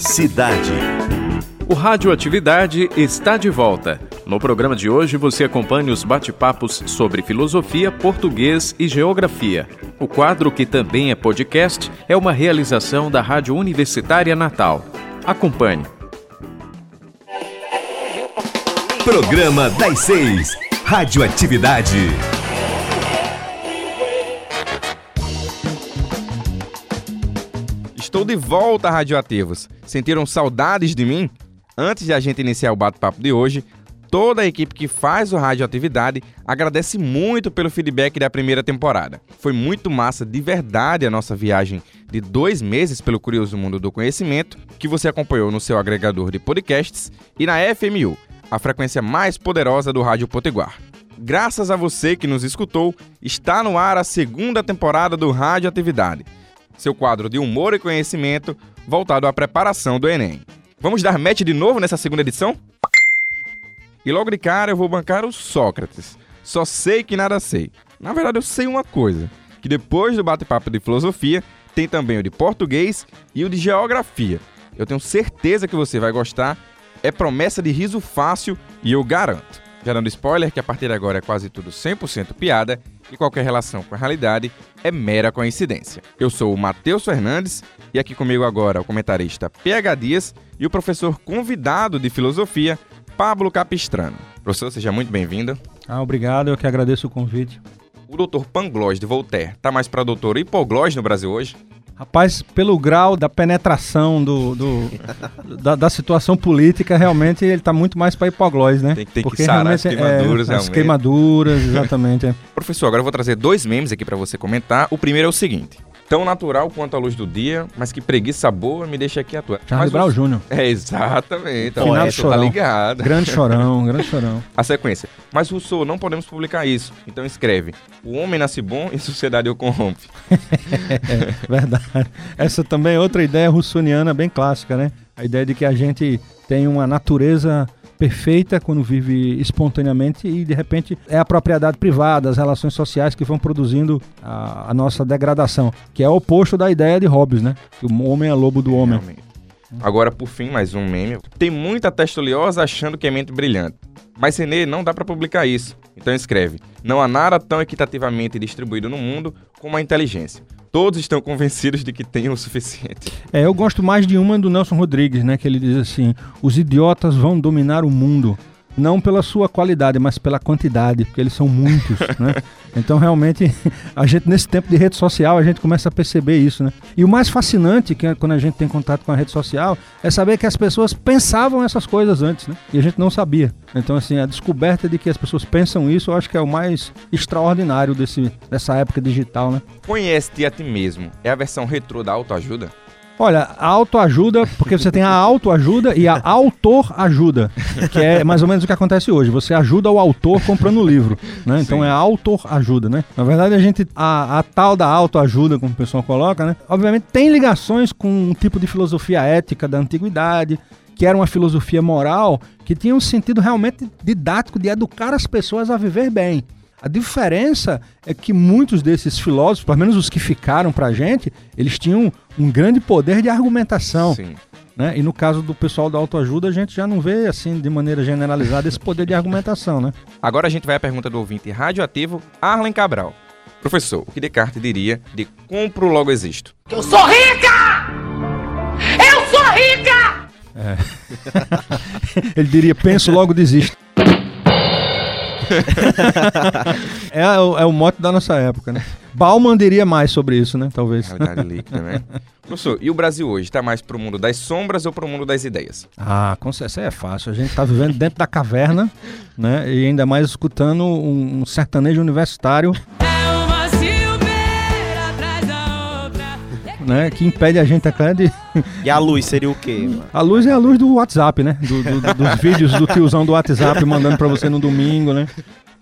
Cidade. O Radioatividade está de volta. No programa de hoje você acompanha os bate-papos sobre filosofia, português e geografia. O quadro, que também é podcast, é uma realização da Rádio Universitária Natal. Acompanhe. Programa das Seis. Radioatividade. Estou de volta, radioativos. Sentiram saudades de mim? Antes de a gente iniciar o bate-papo de hoje, toda a equipe que faz o Radioatividade agradece muito pelo feedback da primeira temporada. Foi muito massa de verdade a nossa viagem de dois meses pelo curioso mundo do conhecimento, que você acompanhou no seu agregador de podcasts e na FMU, a frequência mais poderosa do Rádio Potiguar. Graças a você que nos escutou, está no ar a segunda temporada do Radioatividade seu quadro de humor e conhecimento voltado à preparação do Enem. Vamos dar match de novo nessa segunda edição? E logo de cara eu vou bancar o Sócrates. Só sei que nada sei. Na verdade, eu sei uma coisa: que depois do bate-papo de filosofia, tem também o de português e o de geografia. Eu tenho certeza que você vai gostar. É promessa de riso fácil e eu garanto. Já dando spoiler que a partir de agora é quase tudo 100% piada e qualquer relação com a realidade é mera coincidência. Eu sou o Matheus Fernandes e aqui comigo agora o comentarista PH Dias e o professor convidado de filosofia, Pablo Capistrano. Professor, seja muito bem-vindo. Ah, obrigado, eu que agradeço o convite. O doutor Pangloss de Voltaire tá mais para doutor Hipoglós no Brasil hoje? Rapaz, pelo grau da penetração do, do da, da, situação política, realmente ele está muito mais para hipoglós, né? Tem, tem Porque que sarar as queimaduras, é, As queimaduras, exatamente. É. Professor, agora eu vou trazer dois memes aqui para você comentar. O primeiro é o seguinte. Tão natural quanto a luz do dia, mas que preguiça boa me deixa aqui atuar. Charles Brown Jr. É, exatamente. Final tá chorão. Tá ligado. Grande chorão, grande chorão. A sequência. Mas Rousseau, não podemos publicar isso. Então escreve. O homem nasce bom e sociedade o corrompe. é, verdade. Essa também é outra ideia russoniana bem clássica, né? A ideia de que a gente tem uma natureza perfeita quando vive espontaneamente e de repente é a propriedade privada, as relações sociais que vão produzindo a, a nossa degradação, que é o oposto da ideia de Hobbes, né? Que o homem é lobo do homem. Realmente. Agora, por fim, mais um meme. Tem muita testa oleosa achando que é mente brilhante. Mas, Renê, não dá para publicar isso. Então escreve: Não há nada tão equitativamente distribuído no mundo como a inteligência todos estão convencidos de que tem o suficiente. É, eu gosto mais de uma do Nelson Rodrigues, né? Que ele diz assim: os idiotas vão dominar o mundo. Não pela sua qualidade, mas pela quantidade, porque eles são muitos, né? Então, realmente, a gente, nesse tempo de rede social, a gente começa a perceber isso, né? E o mais fascinante, que é quando a gente tem contato com a rede social, é saber que as pessoas pensavam essas coisas antes, né? E a gente não sabia. Então, assim, a descoberta de que as pessoas pensam isso, eu acho que é o mais extraordinário desse, dessa época digital, né? Conhece-te a ti mesmo. É a versão retrô da autoajuda? Olha, a autoajuda, porque você tem a autoajuda e a autor ajuda, que é mais ou menos o que acontece hoje. Você ajuda o autor comprando o livro, né? Então Sim. é autor ajuda, né? Na verdade, a gente a, a tal da autoajuda, como o pessoal coloca, né? Obviamente tem ligações com um tipo de filosofia ética da antiguidade, que era uma filosofia moral que tinha um sentido realmente didático de educar as pessoas a viver bem. A diferença é que muitos desses filósofos, pelo menos os que ficaram para a gente, eles tinham um grande poder de argumentação. Sim. Né? E no caso do pessoal da autoajuda, a gente já não vê, assim, de maneira generalizada, esse poder de argumentação, né? Agora a gente vai à pergunta do ouvinte radioativo Arlen Cabral. Professor, o que Descartes diria de compro logo existo? Eu sou rica! Eu sou rica! É. Ele diria, penso logo desisto. É, é, o, é o mote da nossa época, né? Bauman diria mais sobre isso, né? Talvez. Realidade líquida, né? Professor, e o Brasil hoje está mais para o mundo das sombras ou para o mundo das ideias? Ah, com certeza é fácil. A gente está vivendo dentro da caverna, né? E ainda mais escutando um, um sertanejo universitário. né? Que impede a gente até de. E a luz seria o quê? Mano? A luz é a luz do WhatsApp, né? Do, do, dos vídeos do tiozão do WhatsApp mandando para você no domingo, né?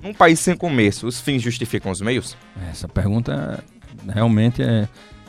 Num país sem comércio, os fins justificam os meios? Essa pergunta realmente é.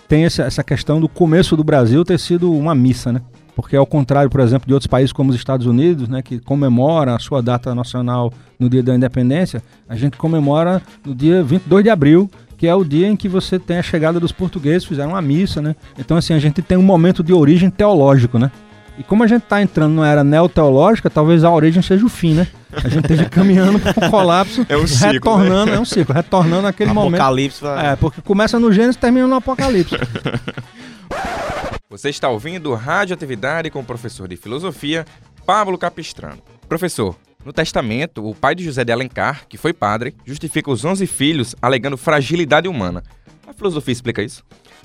Tem essa questão do começo do Brasil ter sido uma missa, né? Porque ao contrário, por exemplo, de outros países como os Estados Unidos, né, que comemora a sua data nacional no dia da independência, a gente comemora no dia 22 de abril, que é o dia em que você tem a chegada dos portugueses, fizeram uma missa, né? Então, assim, a gente tem um momento de origem teológico, né? E como a gente está entrando numa era neoteológica, talvez a origem seja o fim, né? A gente esteja caminhando para o colapso, É um ciclo, retornando, é um ciclo, retornando aquele momento. Apocalipse vai... É, porque começa no Gênesis e termina no Apocalipse. Você está ouvindo Radioatividade com o professor de filosofia, Pablo Capistrano. Professor, no testamento, o pai de José de Alencar, que foi padre, justifica os 11 filhos alegando fragilidade humana. A filosofia explica isso?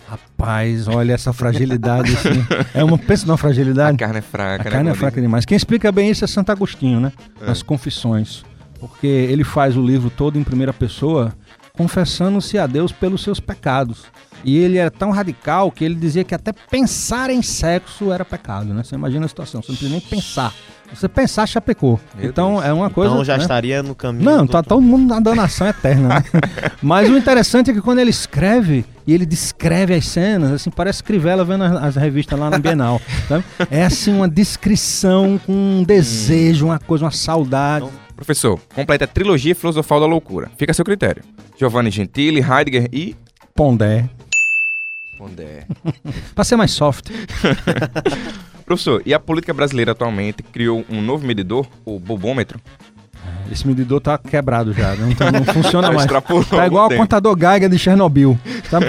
Rapaz, olha essa fragilidade, assim. É uma, pensa numa A fragilidade. carne é fraca, A né? carne é fraca dizem. demais. Quem explica bem isso é Santo Agostinho, né? É. Nas Confissões. Porque ele faz o livro todo em primeira pessoa, confessando-se a Deus pelos seus pecados. E ele era tão radical que ele dizia que até pensar em sexo era pecado, né? Você imagina a situação, você não precisa nem pensar. Você pensar, já pecou. Meu então Deus. é uma coisa. então já né? estaria no caminho. Não, tá todo mundo na danação eterna, né? Mas o interessante é que quando ele escreve, e ele descreve as cenas, assim, parece Crivella vendo as, as revistas lá na Bienal, sabe? É assim, uma descrição com um desejo, uma coisa, uma saudade. Professor, completa a trilogia filosofal da loucura. Fica a seu critério. Giovanni Gentili, Heidegger e... Pondé. Pondé. Pra ser mais soft. Professor, e a política brasileira atualmente criou um novo medidor, o bobômetro? Esse medidor tá quebrado já, não, tá- não funciona mais. Tá igual o contador Geiger de Chernobyl. Sabe?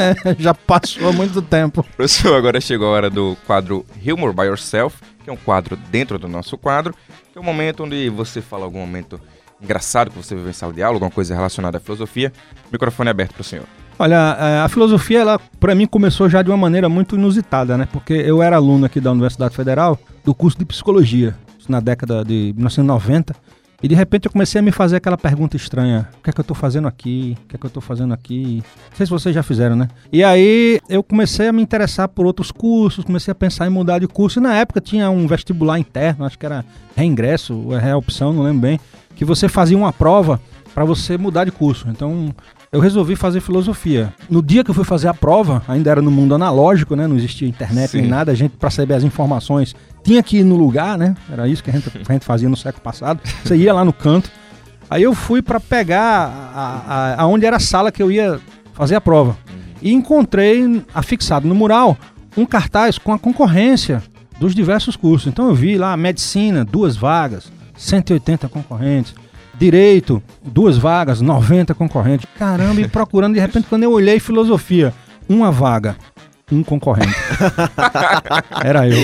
É, já passou muito tempo. Professor, agora chegou a hora do quadro Humor by Yourself, que é um quadro dentro do nosso quadro, que é um momento onde você fala algum momento engraçado que você viveu em sala de aula, alguma coisa relacionada à filosofia. Microfone é aberto para o senhor. Olha, a filosofia, ela, para mim, começou já de uma maneira muito inusitada, né? Porque eu era aluno aqui da Universidade Federal do curso de psicologia, na década de 1990, e de repente eu comecei a me fazer aquela pergunta estranha: o que é que eu tô fazendo aqui? O que é que eu tô fazendo aqui? Não sei se vocês já fizeram, né? E aí eu comecei a me interessar por outros cursos, comecei a pensar em mudar de curso, e na época tinha um vestibular interno, acho que era reingresso, é reopção, não lembro bem, que você fazia uma prova para você mudar de curso. Então, eu resolvi fazer filosofia. No dia que eu fui fazer a prova, ainda era no mundo analógico, né? Não existia internet Sim. nem nada, a gente para saber as informações tinha que ir no lugar, né? Era isso que a gente, a gente fazia no século passado. Você ia lá no canto. Aí eu fui para pegar a, a, aonde era a sala que eu ia fazer a prova. E encontrei afixado no mural um cartaz com a concorrência dos diversos cursos. Então eu vi lá medicina, duas vagas, 180 concorrentes. Direito, duas vagas, 90 concorrentes. Caramba, e procurando, de repente, quando eu olhei filosofia, uma vaga, um concorrente. Era eu.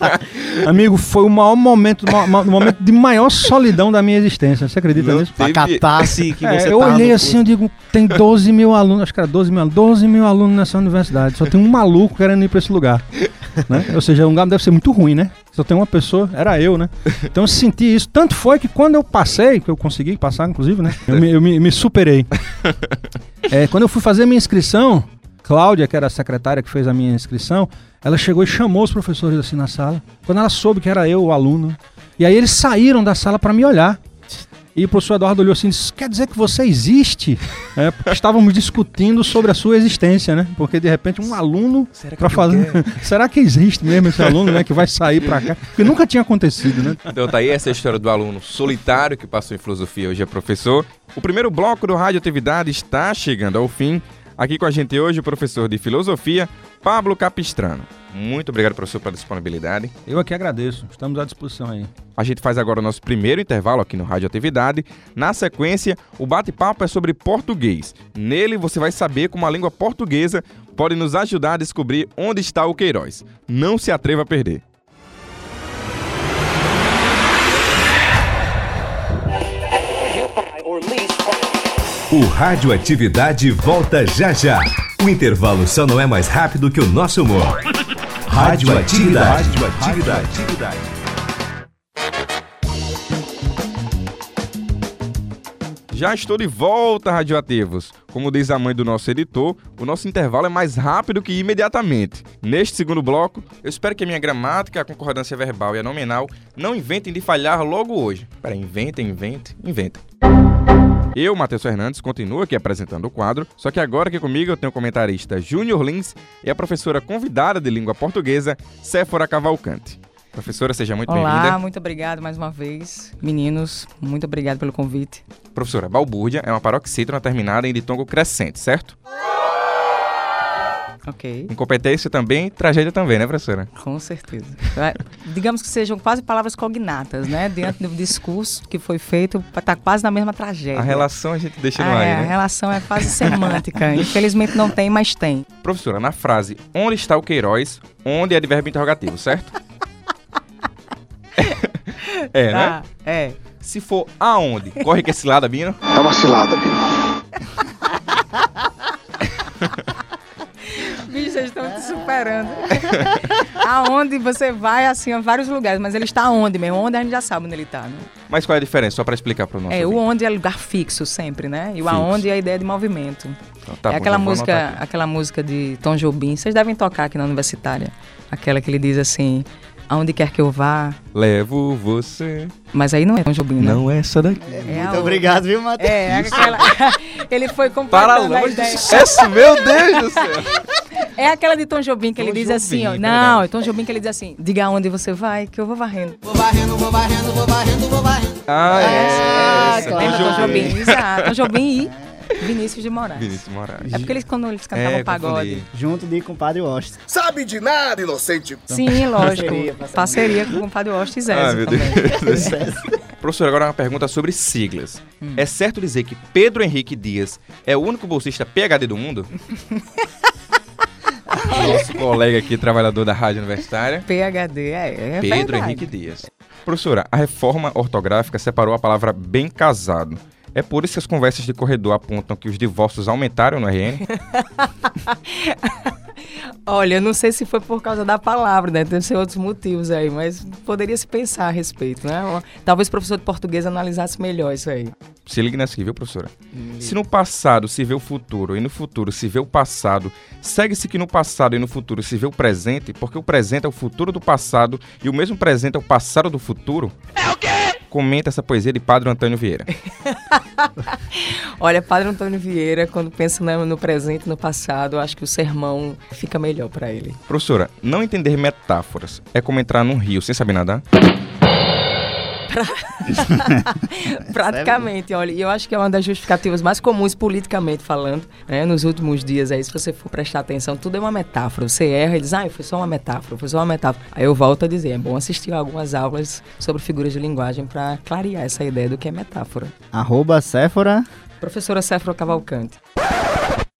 Amigo, foi o maior momento, o momento de maior solidão da minha existência. Você acredita Não nisso? A Teve- catarse que É, você eu tá olhei assim, eu digo, tem 12 mil alunos, acho que era 12 mil alunos, 12 mil alunos nessa universidade, só tem um maluco querendo ir pra esse lugar. né? Ou seja, o lugar deve ser muito ruim, né? Só tem uma pessoa, era eu, né? Então eu senti isso. Tanto foi que quando eu passei, que eu consegui passar, inclusive, né? Eu me, eu me- me superei. É, quando eu fui fazer minha inscrição, Cláudia, que era a secretária que fez a minha inscrição, ela chegou e chamou os professores assim na sala. Quando ela soube que era eu, o aluno. E aí eles saíram da sala para me olhar. E o professor Eduardo olhou assim e disse: Quer dizer que você existe? É, porque estávamos discutindo sobre a sua existência, né? Porque de repente um aluno Será que para fazer. Será que existe mesmo esse aluno, né? Que vai sair para cá? Porque nunca tinha acontecido, né? Então tá aí essa história do aluno solitário que passou em filosofia hoje é professor. O primeiro bloco do Radioatividade está chegando ao fim. Aqui com a gente hoje o professor de filosofia, Pablo Capistrano. Muito obrigado, professor, pela disponibilidade. Eu aqui agradeço. Estamos à disposição aí. A gente faz agora o nosso primeiro intervalo aqui no Radioatividade. Na sequência, o bate-papo é sobre português. Nele você vai saber como a língua portuguesa pode nos ajudar a descobrir onde está o Queiroz. Não se atreva a perder. O Radioatividade volta já já. O intervalo só não é mais rápido que o nosso humor. Radioatividade. Radioatividade. Já estou de volta, radioativos. Como diz a mãe do nosso editor, o nosso intervalo é mais rápido que imediatamente. Neste segundo bloco, eu espero que a minha gramática, a concordância verbal e a nominal não inventem de falhar logo hoje. Peraí, inventem, inventem, inventem. Eu, Matheus Fernandes, continuo aqui apresentando o quadro, só que agora aqui comigo eu tenho o comentarista Júnior Lins e a professora convidada de língua portuguesa, Séfora Cavalcante. Professora, seja muito Olá, bem-vinda. muito obrigado mais uma vez. Meninos, muito obrigado pelo convite. Professora, balbúrdia é uma paroxítona terminada em ditongo crescente, certo? Ok, Incompetência também, tragédia também, né, professora? com certeza. Vai- Digamos que sejam quase palavras cognatas, né? Diante do discurso que foi feito, tá quase na mesma tragédia. A relação a gente deixa no Ah, ar, é, aí, a né? relação é quase semântica. Infelizmente não tem, mas tem. Professora, na frase onde está o Queiroz, onde é de verbo interrogativo, certo? é, né? Tá, é. Se for aonde, corre que esse lado, Bino. É uma cilada, Bino. Vocês estão te superando. Aonde você vai, assim, a vários lugares, mas ele está onde mesmo? Onde a gente já sabe onde ele está, né? Mas qual é a diferença? Só pra explicar pro nosso É, o ouvinte. onde é lugar fixo sempre, né? E o Fixo. aonde é a ideia de movimento. Então, tá é bom, aquela música, aquela música de Tom Jobim. Vocês devem tocar aqui na universitária. Aquela que ele diz assim: aonde quer que eu vá. Levo você. Mas aí não é Tom Jobim, né? Não é essa daqui. É Muito obrigado, viu, Matheus? É, aquela. ele foi completando a Paralama de ideia. sucesso, meu Deus do céu. É aquela de Tom Jobim que ele Tom diz Jobim, assim, ó. é Não, verdade. é Tom Jobim que ele diz assim: diga aonde você vai, que eu vou varrendo. Ah, é. essa, Lembra Tom Tom Jobim. Jobim? Exato. Tom Jobim e Vinícius de Moraes. Vinícius Moraes. É porque eles, quando eles cantavam É, pagode. confundi. Junto de compadre Washington. Sabe de nada, inocente. Sim, lógico. Parceria, Parceria, parceria. com o Padre Oste e Ah, Zézio meu também. Deus. Professor, agora uma pergunta sobre siglas. Hum. É certo dizer que Pedro Henrique Dias é o único bolsista PHD do mundo? Nosso colega aqui, trabalhador da Rádio Universitária. PHD, é, é Pedro verdade. Henrique Dias. Professora, a reforma ortográfica separou a palavra bem casado. É por isso que as conversas de corredor apontam que os divórcios aumentaram no RN? Olha, eu não sei se foi por causa da palavra, né? Deve ser outros motivos aí, mas poderia se pensar a respeito, né? Talvez o professor de português analisasse melhor isso aí. Se ligue nessa aqui, viu, professora? Se no passado se vê o futuro e no futuro se vê o passado, segue-se que no passado e no futuro se vê o presente, porque o presente é o futuro do passado e o mesmo presente é o passado do futuro? É o quê? Comenta essa poesia de Padre Antônio Vieira. Olha, Padre Antônio Vieira, quando pensa no, presente e no passado, acho que o sermão fica melhor pra ele. Professora, não entender metáforas é como entrar num rio sem saber nadar? Praticamente, olha, e eu acho que é uma das justificativas mais comuns politicamente falando, né, nos últimos dias aí, se você for prestar atenção, tudo é uma metáfora. Você erra e diz, ah, foi só uma metáfora, foi só uma metáfora. Aí eu volto a dizer, é bom assistir algumas aulas sobre figuras de linguagem para clarear essa ideia do que é metáfora. Arroba Séfora. Professora Séfora Cavalcante.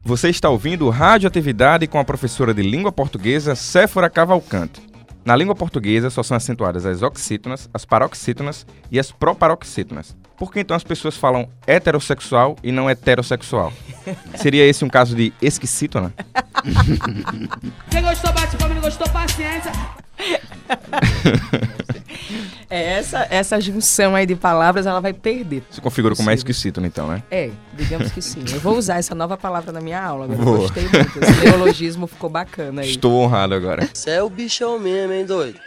Você está ouvindo Radioatividade com a professora de língua portuguesa Séfora Cavalcante. Na língua portuguesa só são acentuadas as oxítonas, as paroxítonas e as proparoxítonas. Por que então as pessoas falam heterossexual e não heterossexual? Seria esse um caso de esquisítona? Quem gostou, bate palma, não gostou, paciência. É, essa, essa junção aí de palavras, ela vai perder. Se configura como é esquisítona então, né? É, digamos que sim. Eu vou usar essa nova palavra na minha aula. Agora. Boa. Gostei muito. Esse neologismo ficou bacana aí. Estou honrado agora. Você é o bichão mesmo, hein, doido?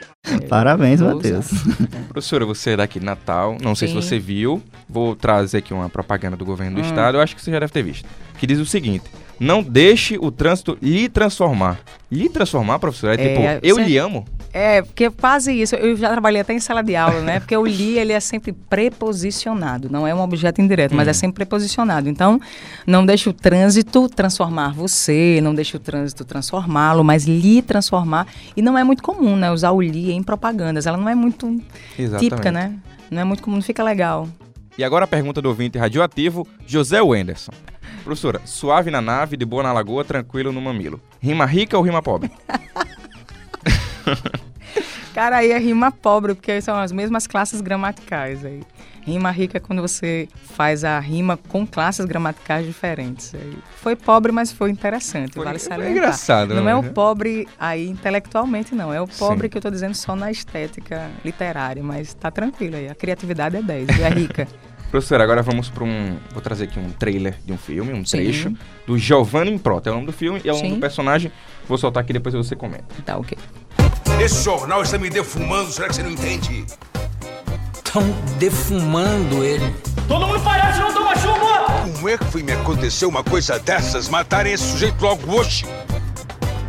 Parabéns, Vou Matheus. Professora, você é daqui de Natal, não sei se você viu, vou trazer aqui uma propaganda do governo do Hum. estado, eu acho que você já deve ter visto, que diz o seguinte, não deixe o trânsito lhe transformar. Lhe transformar, professor? É, É, tipo, eu você- lhe amo? É, porque quase isso. Eu já trabalhei até em sala de aula, né? Porque o li, ele é sempre preposicionado. Não é um objeto indireto, mas é sempre preposicionado. Então, não deixe o trânsito transformar você, não deixe o trânsito transformá-lo, mas lhe transformar. E não é muito comum, né? Usar o li em propagandas. Ela não é muito típica, né? Não é muito comum, não fica legal. E agora a pergunta do ouvinte radioativo, José Wenderson. Professora, suave na nave, de boa na lagoa, tranquilo no mamilo. Rima rica ou rima pobre? Cara, aí é rima pobre, porque são as mesmas classes gramaticais aí. Rima rica é quando você faz a rima com classes gramaticais diferentes. Aí Foi pobre, mas foi interessante, Foi- vale salientar. engraçado, Não né? é o pobre aí intelectualmente, não. É o pobre Sim. que eu tô dizendo só na estética literária, mas tá tranquilo aí. A criatividade é 10, e é rica. Professora, agora vamos para um... Vou trazer aqui um trailer de um filme, um Sim. trecho, do Giovanni Improta. É o nome do filme e é o nome do personagem. Vou soltar aqui, depois você comenta. Tá ok. Esse jornal está me defumando, será que você não entende? Estão defumando ele. Todo mundo parece não toma chuva. Como é que foi me acontecer uma coisa dessas? Matarem esse sujeito logo hoje?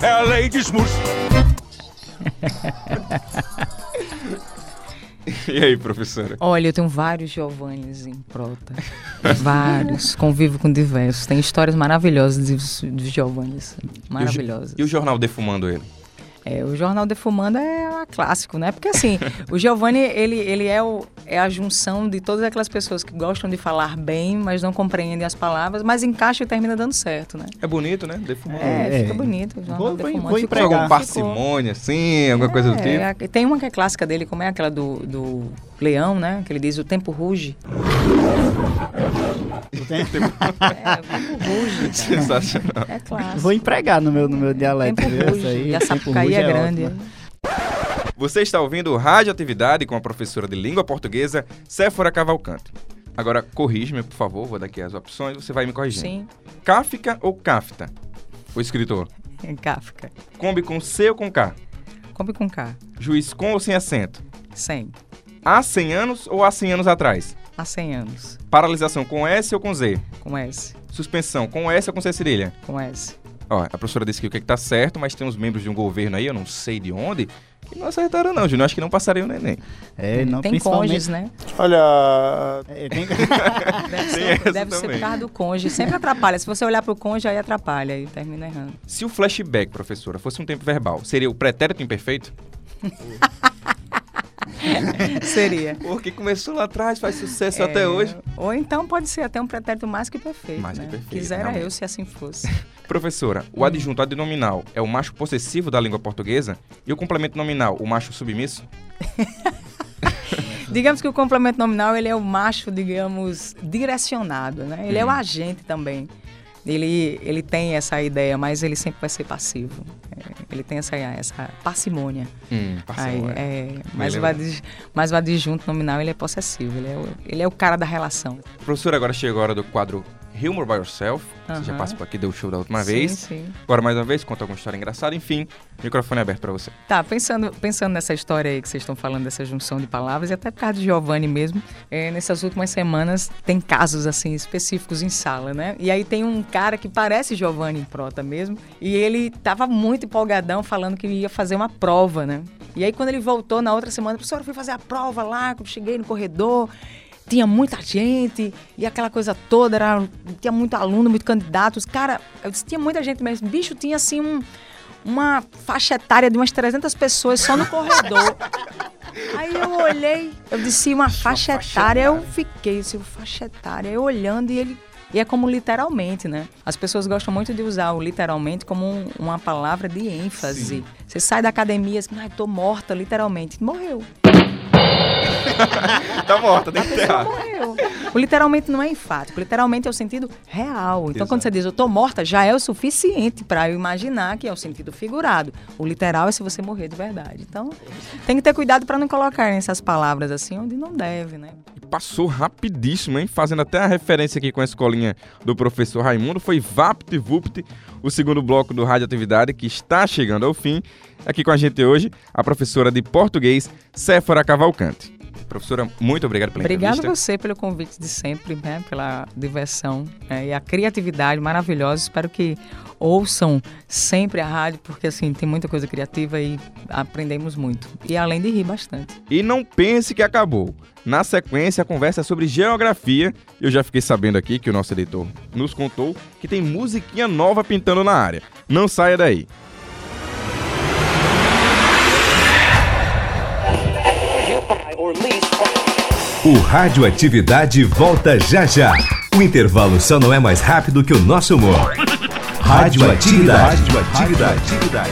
É a lei de Smurf. E aí, professora? Olha, eu tenho vários Giovannis em prota. vários. Convivo com diversos. Tem histórias maravilhosas de, de Giovannis. Maravilhosas. E o jornal defumando ele? É, o Jornal Defumando é a clássico, né? Porque assim, o Giovanni, ele, ele é, o, é a junção de todas aquelas pessoas que gostam de falar bem, mas não compreendem as palavras, mas encaixa e termina dando certo, né? É bonito, né? Defumando. É, É. fica bonito. O Jornal Vou- Defumando vou empregar. Alguma ficou- parcimônia, assim, alguma coisa do tipo? É, tem uma que é clássica dele, como é aquela do, do leão, né? Que ele diz, o tempo ruge. É, ruge, cara. Sensacional. É clássico. Vou empregar no meu, no meu dialeto. tempo viu? Essa ruge. aí, E a Sapucaí ruge é grande. ótimo. Você está ouvindo Radioatividade com a professora de língua portuguesa, Séfora Cavalcante. Agora, corrige-me, por favor, vou dar aqui as opções, você vai me corrigindo. Sim, Kafka ou Kafta? O escritor. é Kafka. Kombi com C ou com K? Come com K. Juiz com ou sem acento? 100. Há 100 anos ou há 100 anos atrás? Há 100 anos. Paralisação com S ou com Z? Com S. Suspensão com S ou com C cedilha? Com S. Ó, a professora disse que o que, é que tá certo, mas tem uns membros de um governo aí, eu não sei de onde, que não acertaram não, Júnior. Acho que não passariam o neném. É, não, tem principalmente... cônjuges, né? É, tem- Deve, ser, essa deve ser por causa do cônjuge. Sempre atrapalha. Se você olhar pro cônjuge, aí atrapalha e termina errando. Se o flashback, professora, fosse um tempo verbal, seria o pretérito imperfeito? Seria. Porque começou lá atrás, faz sucesso É, até hoje. Ou então pode ser até um pretérito mais que perfeito. Mais que né? perfeito, Quisera realmente. eu se assim fosse. Professora, o adjunto adnominal é o macho possessivo da língua portuguesa e o complemento nominal, o macho submisso? digamos que o complemento nominal ele é o macho, digamos, direcionado, né? Ele é o agente também. Ele, ele tem essa ideia, mas ele sempre vai ser passivo. Ele tem essa, essa parcimônia. Hum, Aí, passou, é. mas, o adi- mas o adjunto nominal ele é possessivo, ele é, o, ele é o cara da relação. Professora, agora chegou a hora do quadro Humor by Yourself. Você já participou aqui, deu show da última Sim, vez. sim. Agora, mais uma vez, conta alguma história engraçada. Enfim, microfone aberto pra você. Tá, pensando, pensando nessa história aí que vocês estão falando, dessa junção de palavras, e até por causa de Giovanni mesmo, é, nessas últimas semanas tem casos assim específicos em sala, né? E aí tem um cara que parece Giovanni em prota mesmo, e ele tava muito empolgadão falando que ia fazer uma prova, né? E aí quando ele voltou na outra semana, professor, eu fui fazer a prova lá, cheguei no corredor, tinha muita gente e aquela coisa toda, era, tinha muito aluno, muito candidato. Os cara, eu disse, tinha muita gente mesmo. Bicho, tinha assim um, uma faixa etária de umas 300 pessoas só no corredor. Aí eu olhei, eu disse uma faixa etária, eu fiquei assim, faixa etária, eu olhando e ele. E é como literalmente, né? As pessoas gostam muito de usar o literalmente como um- uma palavra de ênfase. Você sai da academia assim, ai, tô morta, literalmente. Morreu. Tá morta, tem que enterrar. O literalmente não é enfático, literalmente é o sentido real. Então, Exato. quando você diz eu tô morta, já é o suficiente para eu imaginar que é o sentido figurado. O literal é se você morrer de verdade. Então, tem que ter cuidado para não colocar essas palavras assim onde não deve, né? Passou rapidíssimo, hein? Fazendo até a referência aqui com a escolinha do professor Raimundo. Foi Vapt Vupt, o segundo bloco do Radioatividade, que está chegando ao fim. Aqui com a gente hoje, a professora de português, Séfora Cavalcante. Professora, muito obrigado pela Obrigada a entrevista. você pelo convite de sempre, né? Pela diversão né, e a criatividade maravilhosa. Espero que ouçam sempre a rádio, porque assim, tem muita coisa criativa e aprendemos muito. E além de rir bastante. E não pense que acabou. Na sequência, a conversa é sobre geografia. Eu já fiquei sabendo aqui que o nosso editor nos contou que tem musiquinha nova pintando na área. Não saia daí. O Radioatividade volta já já. O intervalo só não é mais rápido que o nosso humor. Radioatividade. Radioatividade.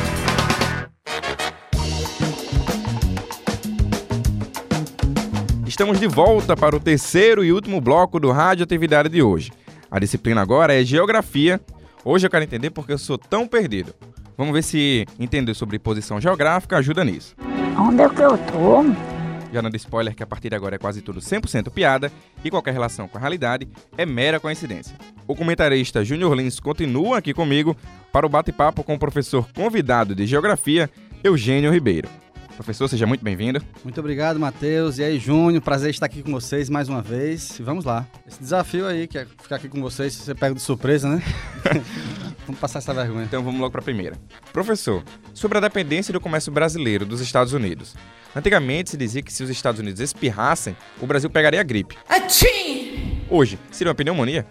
Estamos de volta para o terceiro e último bloco do Radioatividade de hoje. A disciplina agora é Geografia. Hoje eu quero entender porque eu sou tão perdido. Vamos ver se entender sobre posição geográfica ajuda nisso. Onde é que eu tô? Já dando spoiler que a partir de agora é quase tudo 100% piada e qualquer relação com a realidade é mera coincidência. O comentarista Júnior Lins continua aqui comigo para o bate-papo com o professor convidado de Geografia, Eugênio Ribeiro. Professor, seja muito bem-vindo. Muito obrigado, Matheus. E aí, Júnior, prazer estar aqui com vocês mais uma vez. E vamos lá. Esse desafio aí, que é ficar aqui com vocês, você pega de surpresa, né? Vamos passar essa vergonha. Então vamos logo para a primeira. Professor, sobre a dependência do comércio brasileiro dos Estados Unidos. Antigamente se dizia que se os Estados Unidos espirrassem, o Brasil pegaria a gripe. Atchim! Hoje, seria uma pneumonia?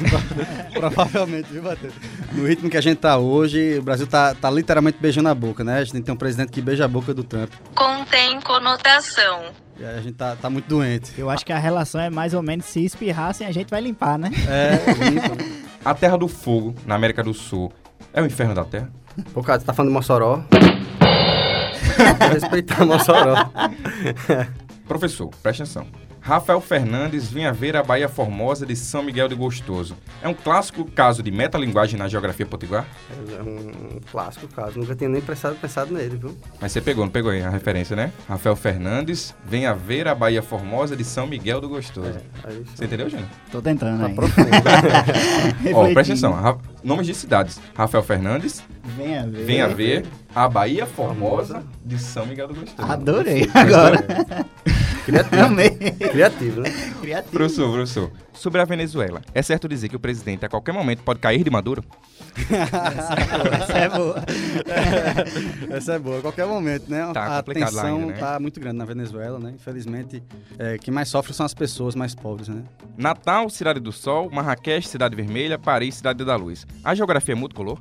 Provavelmente, viu, Matheus? No ritmo que a gente tá hoje, o Brasil tá, tá literalmente beijando a boca, né? A gente tem um presidente que beija a boca do Trump. Contém conotação. E a gente tá, tá muito doente. Eu acho que a relação é mais ou menos se espirrassem, a gente vai limpar, né? É, limpa. A Terra do Fogo, na América do Sul, é o inferno da Terra? Ô, cara, você tá falando de Mossoró? Respeitar Mossoró. Professor, preste atenção. Rafael Fernandes vinha ver a Bahia Formosa de São Miguel de Gostoso. É um clássico caso de metalinguagem na geografia potiguar? É um clássico caso. Nunca tinha nem pensado, pensado nele, viu? Mas você pegou, não pegou aí a referência, né? Rafael Fernandes venha ver a Bahia Formosa de São Miguel do Gostoso. É, aí Você entendeu, Júnior? Tô tentando aí. profundo. Ó, presta atenção. Ra- Nomes de cidades. Rafael Fernandes Venha ver. venha ver a Bahia Formosa de São Miguel do Gostoso. Adorei agora. Criativo. Amei. Criativo, né? Criativo. Professor, professor, sobre a Venezuela, é certo dizer que o presidente a qualquer momento pode cair de Maduro? Essa é boa. Essa é boa, a qualquer momento, né? Tá a tensão ainda, né? tá muito grande na Venezuela, né? Infelizmente, é, quem mais sofre são as pessoas mais pobres, né? Natal, Cidade do Sol, Marrakech, Cidade Vermelha, Paris, Cidade da Luz. A geografia é multicolor?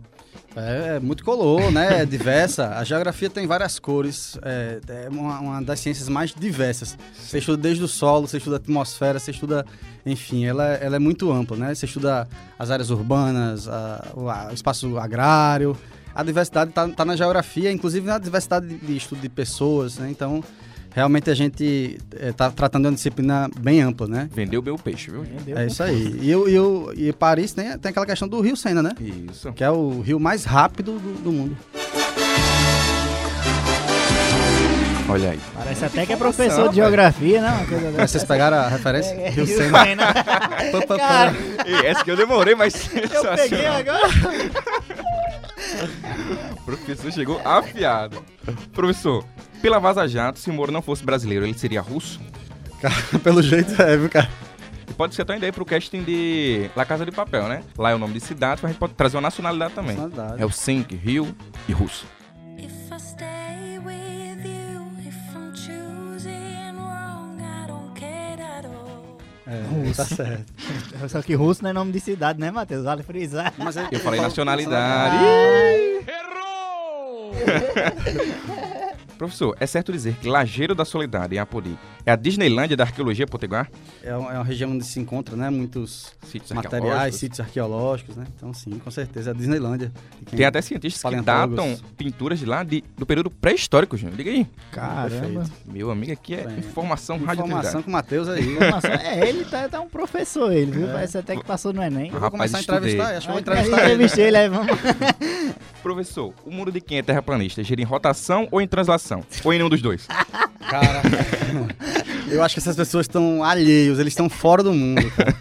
É, é muito color, né? É diversa. A geografia tem várias cores. É, é uma, uma das ciências mais diversas. Você estuda desde o solo, você estuda a atmosfera, você estuda. Enfim, ela, ela é muito ampla, né? Você estuda as áreas urbanas, a- o, a- o espaço agrário. A diversidade está na geografia, inclusive na diversidade de, de estudo de pessoas, né? Então, realmente a gente está tratando de uma disciplina bem ampla, né? Vendeu bem o peixe, viu? É isso aí. E, eu, eu, e Paris tem, tem aquela questão do Rio Sena, né? Isso. Que é o rio mais rápido do, do mundo. Olha aí. Parece até que é professor de geografia, não? Coisa dessa. Vocês pegaram a referência? É, Rio Rio Sena. Sena. Cara, essa que eu demorei, mas eu peguei agora. O professor chegou afiado. Professor, pela Vaza Jato, se o Moro não fosse brasileiro, ele seria russo? Cara, pelo jeito é, viu, cara? E pode ser até uma ideia pro casting de La Casa de Papel, né? Lá é o nome de cidade, mas a gente pode trazer uma nacionalidade também. Nacionalidade. Helsinki, Rio e russo. É, tá certo. Só que russo não é nome de cidade, né, Matheus? Vale frisar. Mas é- Eu falei nacionalidade. Professor, é certo dizer que Lajeiro da Soledade, em Apodi, é a Disneylândia da arqueologia potiguar? É uma, é uma região onde se encontra, né, muitos Sítios materiais, sítios arqueológicos, né? Então, sim, com certeza, é a Disneylândia. Tem até cientistas que datam pinturas de lá de, do período pré-histórico, Júnior. Diga aí. Caramba. Meu amigo, aqui é Bem, informação Informação radioatividade. com o Matheus aí. Nossa, é, ele tá, tá um professor, ele, viu? Parece até que passou no Enem. Eu vou Rapaz, começar a estudei. entrevistar, acho que vou entrevistar ele. entrevistei ele, aí vamos. Professor, o mundo de quem é terraplanista gira em rotação ou em translação? Ou em nenhum dos dois? Cara, eu acho que essas pessoas estão alheios, eles estão fora do mundo. cara.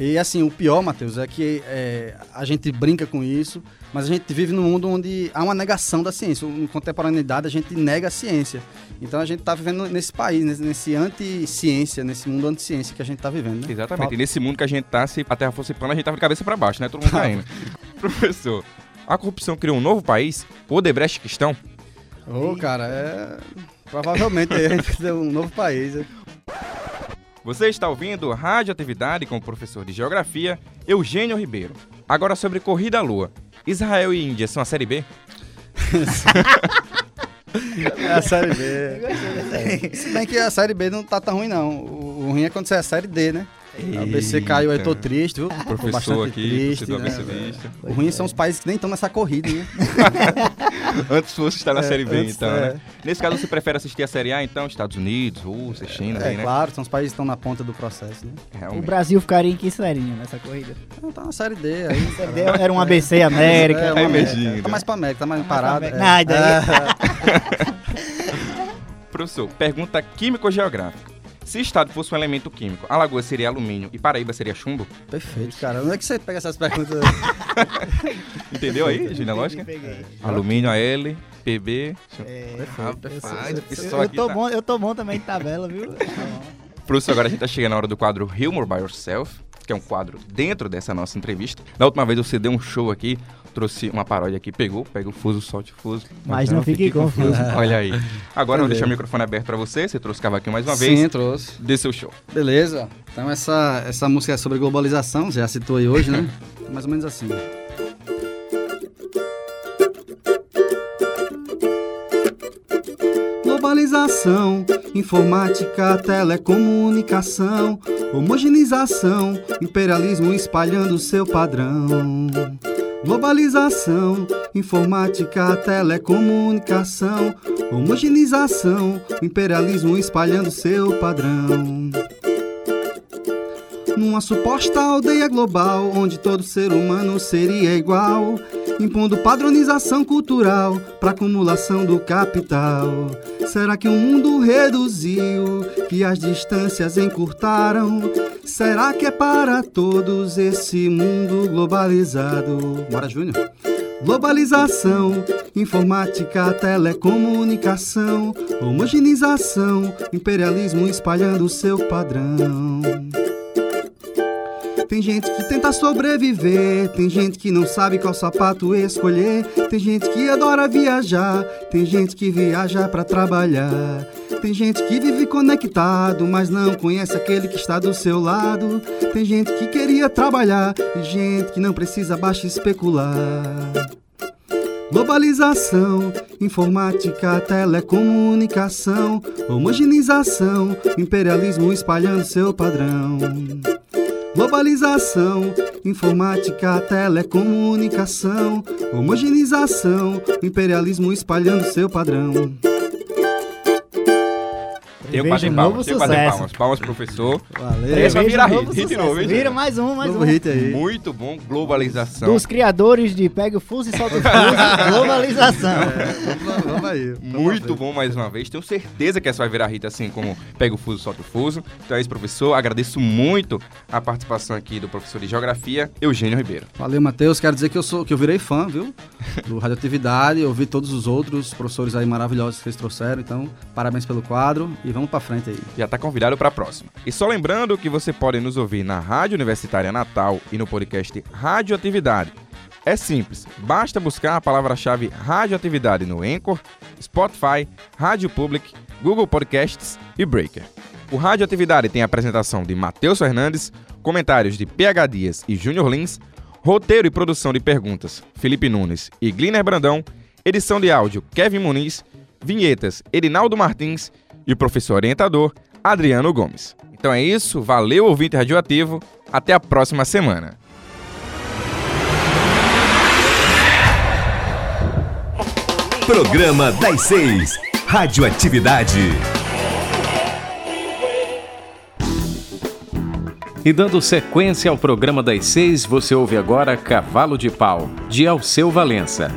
E assim, o pior, Matheus, é que é, a gente brinca com isso, mas a gente vive num mundo onde há uma negação da ciência. Em contemporaneidade, a gente nega a ciência. Então a gente está vivendo nesse país, nesse, nesse anti-ciência, nesse mundo anti-ciência que a gente está vivendo, né? Exatamente. E nesse mundo que a gente tá, se a Terra fosse plana, a gente tava de cabeça pra baixo, né? Todo mundo caindo. Professor, a corrupção criou um novo país? Odebrecht questão? Ô, cara, é. Provavelmente aí a gente vai ter um novo país. né? Você está ouvindo Radioatividade com o professor de Geografia, Eugênio Ribeiro. Agora sobre Corrida à Lua. Israel e Índia são a Série B? É a série B. Se bem que a série B não tá tão ruim, não. O, o ruim é quando você é a série D, né? A BC caiu, eu tô triste, viu? Tô Professor bastante aqui, triste. torcedor né? O ruim são os países que nem estão nessa corrida, né? Antes fosse estar na É, Série B, antes, então, é. né? Nesse caso, você prefere assistir a Série A, então? Estados Unidos, Rússia, China, É aí, né? claro, são os países que estão na ponta do processo, né? O Realmente. Brasil ficaria em que serinho nessa corrida? Então tá na série D aí. cara. Era um ABC América. É, uma Aí, América. Medina. Tá mais pra América, tá mais mais pra parado. América. é. Não, daí- Professor, pergunta químico-geográfica. Se estado fosse um elemento químico, Alagoas seria alumínio e Paraíba seria chumbo? Perfeito, cara. Onde é que você pega essas perguntas? Entendeu aí, genealógica? Peguei. Alumínio AL, PB. É, Rapaz, eu, eu aqui tô tá- bom, eu tô bom também de tabela, viu? Professor, agora a gente tá chegando na hora do quadro Humor by Yourself. Que é um quadro dentro dessa nossa entrevista. Da última vez você deu um show aqui, trouxe uma paródia aqui, pegou, pega o fuso, solte o fuso. Mas não fique confuso. Olha aí. Agora eu vou deixar o microfone aberto pra você, você trouxe cavaquinho mais uma Sim, vez. trouxe. Dê seu show. Beleza. Então essa, essa música é sobre globalização, já citou aí hoje, né? Mais ou menos assim. Globalização, informática, telecomunicação, homogeneização, imperialismo espalhando seu padrão. Globalização, informática, telecomunicação, homogeneização, imperialismo espalhando seu padrão. Numa suposta aldeia global, onde todo ser humano seria igual, impondo padronização cultural para acumulação do capital. Será que o mundo reduziu, que as distâncias encurtaram? Será que é para todos esse mundo globalizado? Bora, Júnior. Globalização, informática, telecomunicação, homogeneização, imperialismo espalhando seu padrão. Tem gente que tenta sobreviver, tem gente que não sabe qual sapato escolher, tem gente que adora viajar, tem gente que viaja pra trabalhar. Tem gente que vive conectado, mas não conhece aquele que está do seu lado. Tem gente que queria trabalhar e gente que não precisa baixa especular. Globalização, informática, telecomunicação, homogeneização, imperialismo espalhando seu padrão. Globalização, informática, telecomunicação, homogeneização, imperialismo espalhando seu padrão. Quadro em um palmas, palmas. Palmas, professor. Valeu. Esse vai virar hit, hit de novo, hein, Vira mais um, mais Novo um. hit aí. Muito bom, globalização. Dos criadores de Pega o Fuso e Solta o Fuso, globalização. Vamos, vamos aí. Muito bom mais uma vez. Tenho certeza que essa vai virar hit, assim como Pega o Fuso, Solta o Fuso. Então é isso, professor. Agradeço muito a participação aqui do professor de Geografia, Eugênio Ribeiro. Valeu, Matheus. Quero dizer que eu sou que eu virei fã, viu? Do Radioatividade. Eu vi todos os outros professores aí maravilhosos que vocês trouxeram. Então, parabéns pelo quadro e vamos pra frente aí. Já está convidado para a próxima. E só lembrando que você pode nos ouvir na Rádio Universitária Natal e no podcast Radioatividade. É simples, basta buscar a palavra-chave Radioatividade no Anchor, Spotify, Rádio Public, Google Podcasts e Breaker. O Radioatividade tem a apresentação de Matheus Fernandes, comentários de PH Dias e Júnior Lins, roteiro e produção de perguntas Felipe Nunes e Gliner Brandão, edição de áudio Kevin Muniz, vinhetas Erinaldo Martins e o professor orientador Adriano Gomes. Então é isso, valeu ouvinte radioativo, até a próxima semana. Programa das Seis. Radioatividade. E dando sequência ao programa das seis, você ouve agora Cavalo de Pau, de Alceu Valença.